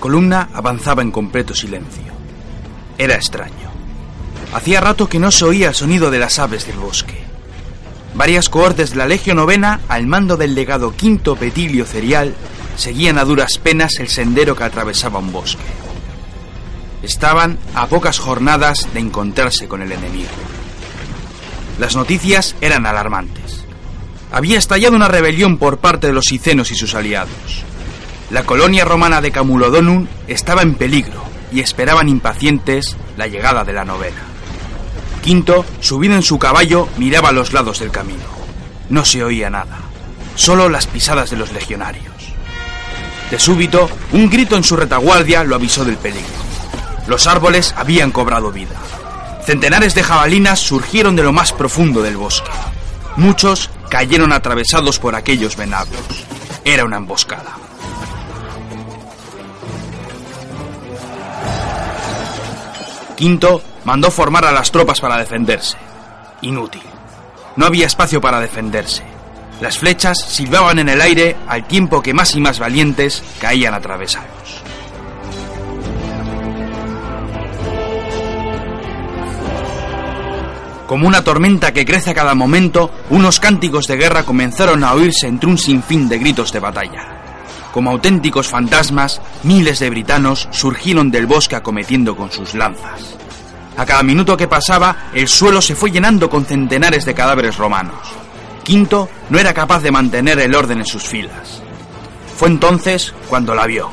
Columna avanzaba en completo silencio. Era extraño. Hacía rato que no se oía el sonido de las aves del bosque. Varias cohortes de la Legio Novena, al mando del legado Quinto Petilio Cerial, seguían a duras penas el sendero que atravesaba un bosque. Estaban a pocas jornadas de encontrarse con el enemigo. Las noticias eran alarmantes. Había estallado una rebelión por parte de los sicenos y sus aliados. La colonia romana de Camulodonum estaba en peligro y esperaban impacientes la llegada de la novena. Quinto, subido en su caballo, miraba a los lados del camino. No se oía nada, solo las pisadas de los legionarios. De súbito, un grito en su retaguardia lo avisó del peligro. Los árboles habían cobrado vida. Centenares de jabalinas surgieron de lo más profundo del bosque. Muchos cayeron atravesados por aquellos venablos. Era una emboscada. Quinto mandó formar a las tropas para defenderse. Inútil. No había espacio para defenderse. Las flechas silbaban en el aire al tiempo que más y más valientes caían atravesados. Como una tormenta que crece a cada momento, unos cánticos de guerra comenzaron a oírse entre un sinfín de gritos de batalla. Como auténticos fantasmas, miles de britanos surgieron del bosque acometiendo con sus lanzas. A cada minuto que pasaba, el suelo se fue llenando con centenares de cadáveres romanos. Quinto no era capaz de mantener el orden en sus filas. Fue entonces cuando la vio.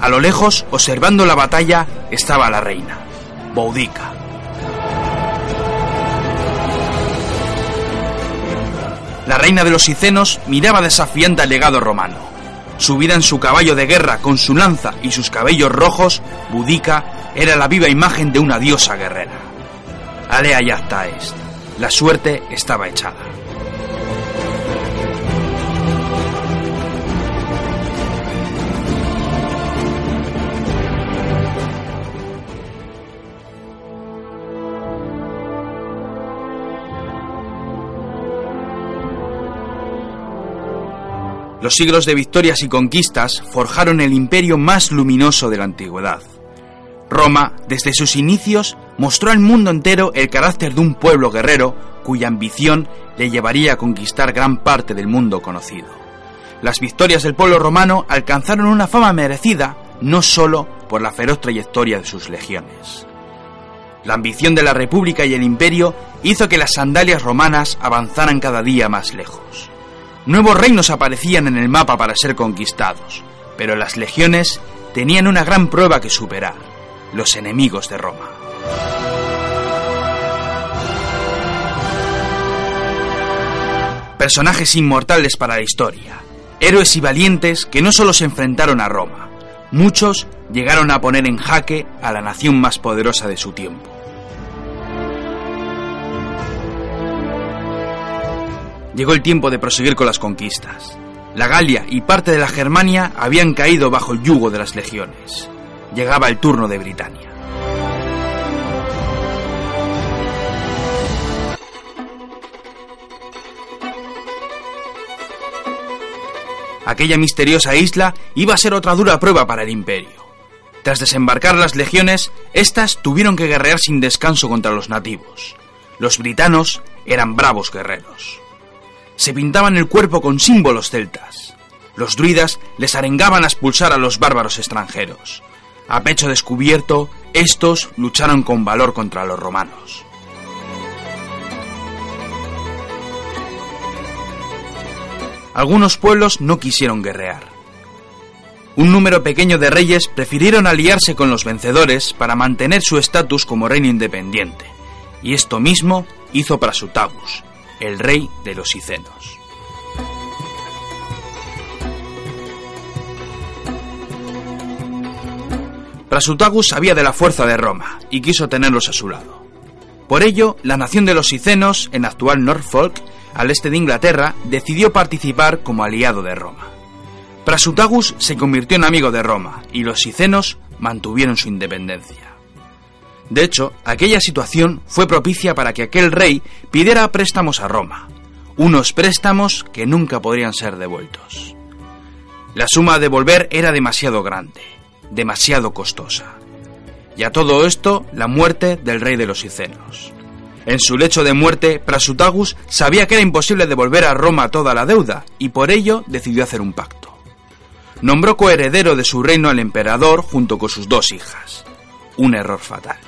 A lo lejos, observando la batalla, estaba la reina, Boudica. La reina de los Sicenos miraba desafiante al legado romano. Subida en su caballo de guerra con su lanza y sus cabellos rojos, Budica era la viva imagen de una diosa guerrera. Alea yacta est. La suerte estaba echada. Los siglos de victorias y conquistas forjaron el imperio más luminoso de la antigüedad. Roma, desde sus inicios, mostró al mundo entero el carácter de un pueblo guerrero cuya ambición le llevaría a conquistar gran parte del mundo conocido. Las victorias del pueblo romano alcanzaron una fama merecida no sólo por la feroz trayectoria de sus legiones. La ambición de la República y el Imperio hizo que las sandalias romanas avanzaran cada día más lejos. Nuevos reinos aparecían en el mapa para ser conquistados, pero las legiones tenían una gran prueba que superar, los enemigos de Roma. Personajes inmortales para la historia, héroes y valientes que no solo se enfrentaron a Roma, muchos llegaron a poner en jaque a la nación más poderosa de su tiempo. Llegó el tiempo de proseguir con las conquistas. La Galia y parte de la Germania habían caído bajo el yugo de las legiones. Llegaba el turno de Britania. Aquella misteriosa isla iba a ser otra dura prueba para el imperio. Tras desembarcar las legiones, éstas tuvieron que guerrear sin descanso contra los nativos. Los britanos eran bravos guerreros se pintaban el cuerpo con símbolos celtas. Los druidas les arengaban a expulsar a los bárbaros extranjeros. A pecho descubierto, estos lucharon con valor contra los romanos. Algunos pueblos no quisieron guerrear. Un número pequeño de reyes prefirieron aliarse con los vencedores para mantener su estatus como reino independiente, y esto mismo hizo Prasutagus, el rey de los Sicenos. Prasutagus sabía de la fuerza de Roma y quiso tenerlos a su lado. Por ello, la nación de los Sicenos, en actual Norfolk, al este de Inglaterra, decidió participar como aliado de Roma. Prasutagus se convirtió en amigo de Roma y los Sicenos mantuvieron su independencia. De hecho, aquella situación fue propicia para que aquel rey pidiera préstamos a Roma, unos préstamos que nunca podrían ser devueltos. La suma a devolver era demasiado grande, demasiado costosa. Y a todo esto, la muerte del rey de los Icenos. En su lecho de muerte, Prasutagus sabía que era imposible devolver a Roma toda la deuda, y por ello decidió hacer un pacto. Nombró coheredero de su reino al emperador junto con sus dos hijas. Un error fatal.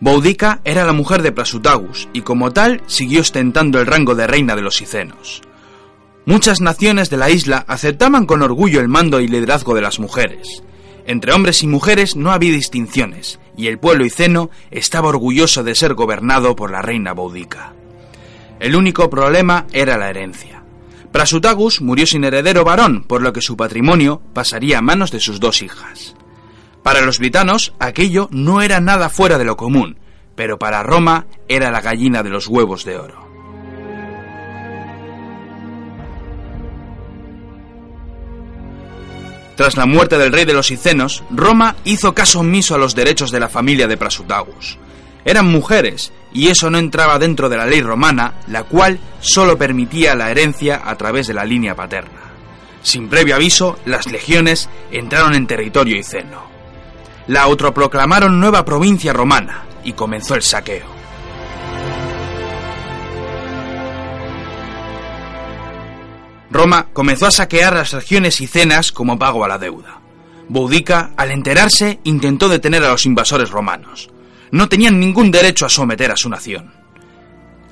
Boudica era la mujer de Prasutagus y como tal siguió ostentando el rango de reina de los Icenos. Muchas naciones de la isla aceptaban con orgullo el mando y liderazgo de las mujeres. Entre hombres y mujeres no había distinciones, y el pueblo iceno estaba orgulloso de ser gobernado por la reina Boudica. El único problema era la herencia. Prasutagus murió sin heredero varón, por lo que su patrimonio pasaría a manos de sus dos hijas. Para los britanos aquello no era nada fuera de lo común, pero para Roma era la gallina de los huevos de oro. Tras la muerte del rey de los Icenos, Roma hizo caso omiso a los derechos de la familia de Prasutagus. Eran mujeres, y eso no entraba dentro de la ley romana, la cual solo permitía la herencia a través de la línea paterna. Sin previo aviso, las legiones entraron en territorio iceno la autoproclamaron nueva provincia romana y comenzó el saqueo. Roma comenzó a saquear las regiones icenas como pago a la deuda. Boudica, al enterarse, intentó detener a los invasores romanos. No tenían ningún derecho a someter a su nación.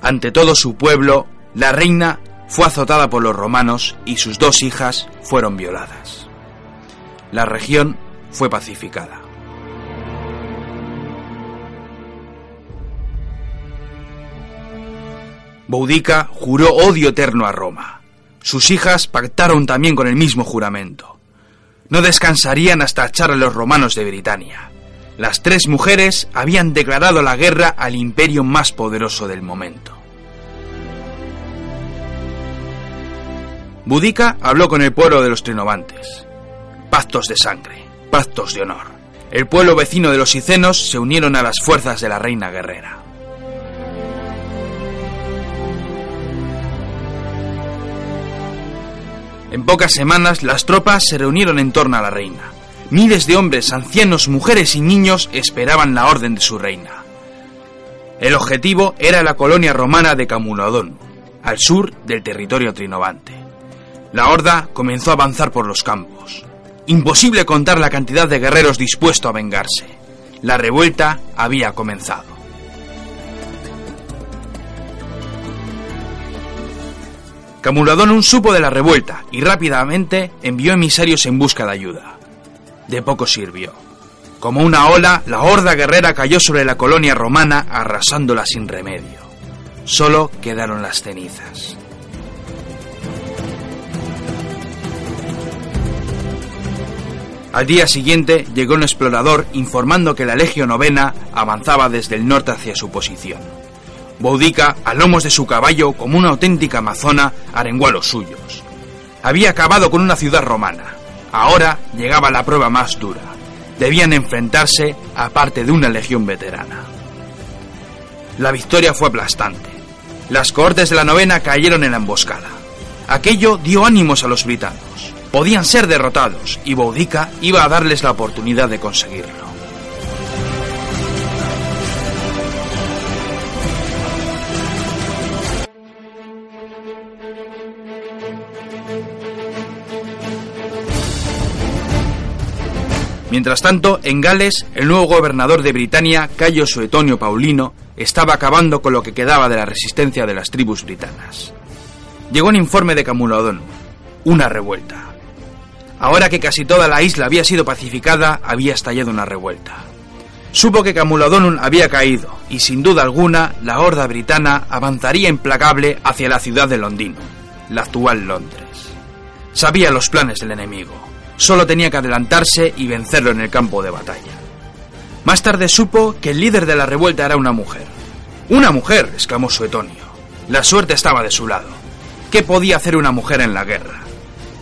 Ante todo su pueblo, la reina fue azotada por los romanos y sus dos hijas fueron violadas. La región fue pacificada. Boudica juró odio eterno a Roma. Sus hijas pactaron también con el mismo juramento. No descansarían hasta echar a los romanos de Britania. Las tres mujeres habían declarado la guerra al imperio más poderoso del momento. Boudica habló con el pueblo de los Trinovantes. Pactos de sangre, pactos de honor. El pueblo vecino de los Icenos se unieron a las fuerzas de la reina guerrera. En pocas semanas las tropas se reunieron en torno a la reina. Miles de hombres, ancianos, mujeres y niños esperaban la orden de su reina. El objetivo era la colonia romana de Camulodón, al sur del territorio trinovante. La horda comenzó a avanzar por los campos. Imposible contar la cantidad de guerreros dispuestos a vengarse. La revuelta había comenzado. Camuladón supo de la revuelta y rápidamente envió emisarios en busca de ayuda. De poco sirvió. Como una ola, la horda guerrera cayó sobre la colonia romana arrasándola sin remedio. Solo quedaron las cenizas. Al día siguiente llegó un explorador informando que la Legio Novena avanzaba desde el norte hacia su posición. Boudica, a lomos de su caballo, como una auténtica amazona, arengó a los suyos. Había acabado con una ciudad romana. Ahora llegaba la prueba más dura. Debían enfrentarse a parte de una legión veterana. La victoria fue aplastante. Las cohortes de la novena cayeron en la emboscada. Aquello dio ánimos a los britanos. Podían ser derrotados y Boudica iba a darles la oportunidad de conseguirlo. Mientras tanto, en Gales, el nuevo gobernador de Britania, Cayo Suetonio Paulino, estaba acabando con lo que quedaba de la resistencia de las tribus britanas. Llegó un informe de Camulodón, una revuelta. Ahora que casi toda la isla había sido pacificada, había estallado una revuelta. Supo que Camulodonum había caído, y sin duda alguna, la horda britana avanzaría implacable hacia la ciudad de Londino, la actual Londres. Sabía los planes del enemigo Solo tenía que adelantarse y vencerlo en el campo de batalla. Más tarde supo que el líder de la revuelta era una mujer. ¡Una mujer! exclamó Suetonio. La suerte estaba de su lado. ¿Qué podía hacer una mujer en la guerra?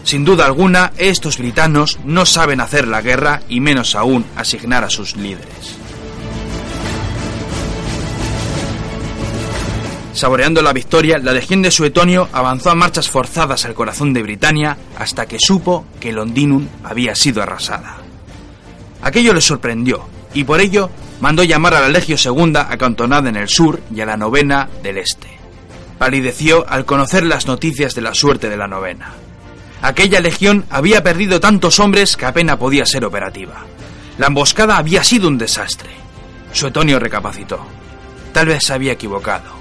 Sin duda alguna, estos britanos no saben hacer la guerra y menos aún asignar a sus líderes. Saboreando la victoria, la legión de Suetonio avanzó a marchas forzadas al corazón de Britania hasta que supo que Londinum había sido arrasada. Aquello le sorprendió y por ello mandó llamar a la Legio II acantonada en el sur y a la novena del este. Palideció al conocer las noticias de la suerte de la novena. Aquella legión había perdido tantos hombres que apenas podía ser operativa. La emboscada había sido un desastre. Suetonio recapacitó. Tal vez se había equivocado.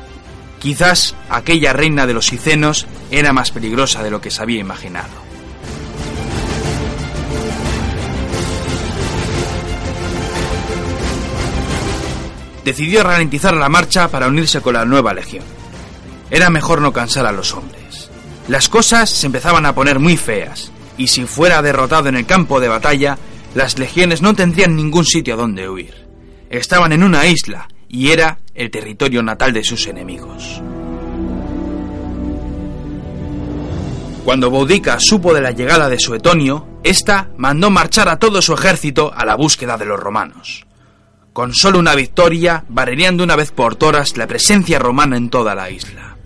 Quizás aquella reina de los Icenos era más peligrosa de lo que se había imaginado. Decidió ralentizar la marcha para unirse con la nueva legión. Era mejor no cansar a los hombres. Las cosas se empezaban a poner muy feas, y si fuera derrotado en el campo de batalla, las legiones no tendrían ningún sitio donde huir. Estaban en una isla, y era el territorio natal de sus enemigos. Cuando Boudica supo de la llegada de Suetonio, ésta mandó marchar a todo su ejército a la búsqueda de los romanos. Con solo una victoria, barreneando una vez por todas la presencia romana en toda la isla.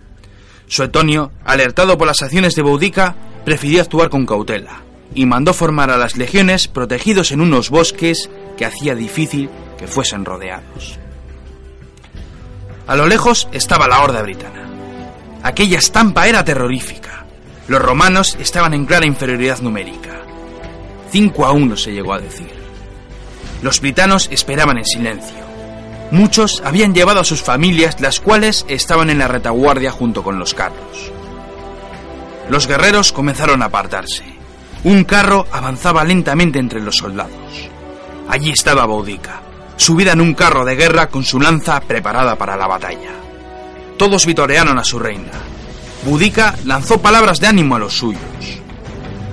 Suetonio, alertado por las acciones de Boudica, prefirió actuar con cautela y mandó formar a las legiones protegidos en unos bosques que hacía difícil que fuesen rodeados. A lo lejos estaba la horda britana. Aquella estampa era terrorífica. Los romanos estaban en clara inferioridad numérica. Cinco a uno se llegó a decir. Los britanos esperaban en silencio. Muchos habían llevado a sus familias, las cuales estaban en la retaguardia junto con los carros. Los guerreros comenzaron a apartarse. Un carro avanzaba lentamente entre los soldados. Allí estaba Boudica, subida en un carro de guerra con su lanza preparada para la batalla. Todos vitorearon a su reina. Budica lanzó palabras de ánimo a los suyos.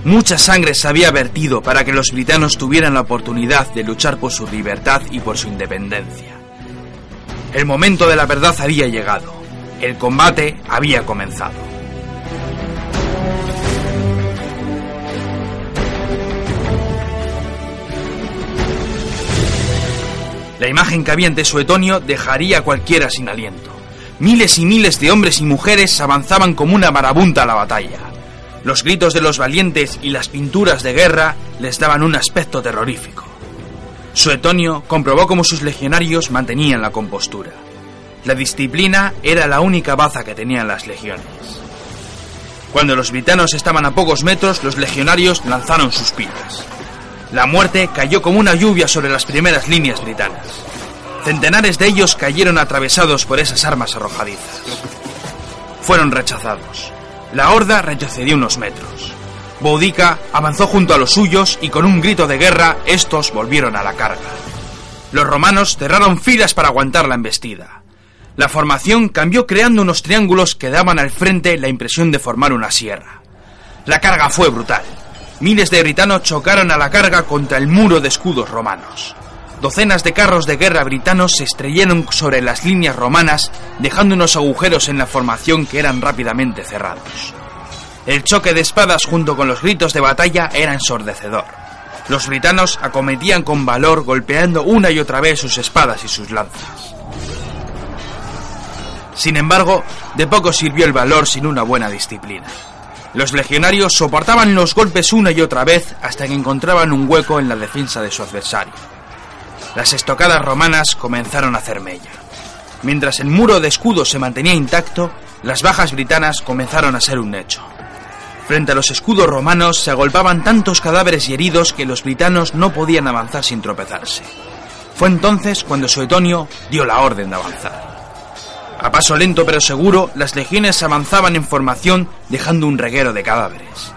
Mucha sangre se había vertido para que los britanos tuvieran la oportunidad de luchar por su libertad y por su independencia. El momento de la verdad había llegado. El combate había comenzado. La imagen que había ante Suetonio dejaría a cualquiera sin aliento. Miles y miles de hombres y mujeres avanzaban como una marabunta a la batalla. Los gritos de los valientes y las pinturas de guerra les daban un aspecto terrorífico. Suetonio comprobó cómo sus legionarios mantenían la compostura. La disciplina era la única baza que tenían las legiones. Cuando los britanos estaban a pocos metros, los legionarios lanzaron sus pilas. La muerte cayó como una lluvia sobre las primeras líneas britanas. Centenares de ellos cayeron atravesados por esas armas arrojadizas. Fueron rechazados. La horda retrocedió unos metros. Boudica avanzó junto a los suyos y con un grito de guerra estos volvieron a la carga. Los romanos cerraron filas para aguantar la embestida. La formación cambió creando unos triángulos que daban al frente la impresión de formar una sierra. La carga fue brutal. Miles de britanos chocaron a la carga contra el muro de escudos romanos. Docenas de carros de guerra britanos se estrellaron sobre las líneas romanas, dejando unos agujeros en la formación que eran rápidamente cerrados. El choque de espadas junto con los gritos de batalla era ensordecedor. Los britanos acometían con valor golpeando una y otra vez sus espadas y sus lanzas. Sin embargo, de poco sirvió el valor sin una buena disciplina. Los legionarios soportaban los golpes una y otra vez hasta que encontraban un hueco en la defensa de su adversario. Las estocadas romanas comenzaron a hacer mella. Mientras el muro de escudos se mantenía intacto, las bajas britanas comenzaron a ser un hecho. Frente a los escudos romanos se agolpaban tantos cadáveres y heridos que los britanos no podían avanzar sin tropezarse. Fue entonces cuando Suetonio dio la orden de avanzar. A paso lento pero seguro, las legiones avanzaban en formación dejando un reguero de cadáveres.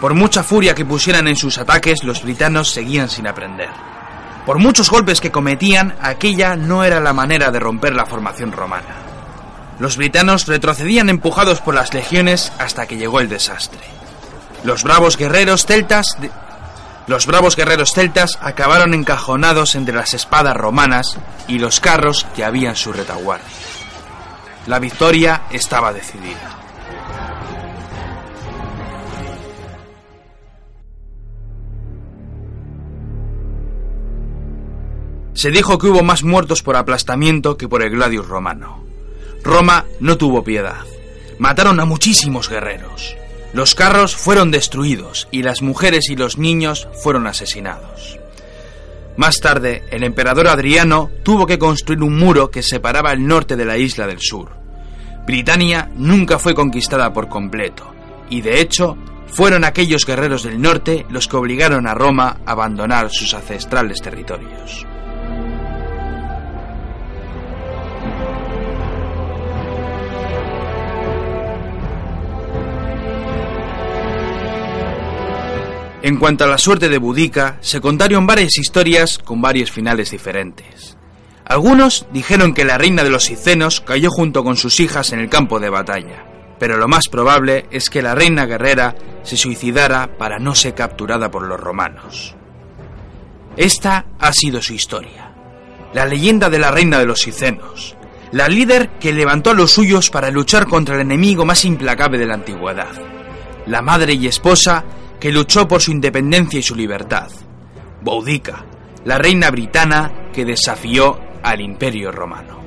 Por mucha furia que pusieran en sus ataques, los britanos seguían sin aprender. Por muchos golpes que cometían, aquella no era la manera de romper la formación romana. Los britanos retrocedían empujados por las legiones hasta que llegó el desastre. Los bravos guerreros celtas los bravos guerreros celtas acabaron encajonados entre las espadas romanas y los carros que había en su retaguardia. La victoria estaba decidida. Se dijo que hubo más muertos por aplastamiento que por el gladius romano. Roma no tuvo piedad. Mataron a muchísimos guerreros. Los carros fueron destruidos y las mujeres y los niños fueron asesinados. Más tarde, el emperador Adriano tuvo que construir un muro que separaba el norte de la isla del sur. Britania nunca fue conquistada por completo, y de hecho fueron aquellos guerreros del norte los que obligaron a Roma a abandonar sus ancestrales territorios. En cuanto a la suerte de Budica, se contaron varias historias con varios finales diferentes. Algunos dijeron que la reina de los Sicenos cayó junto con sus hijas en el campo de batalla, pero lo más probable es que la reina guerrera se suicidara para no ser capturada por los romanos. Esta ha sido su historia, la leyenda de la reina de los Sicenos, la líder que levantó a los suyos para luchar contra el enemigo más implacable de la antigüedad, la madre y esposa que luchó por su independencia y su libertad. Boudica, la reina britana que desafió al imperio romano.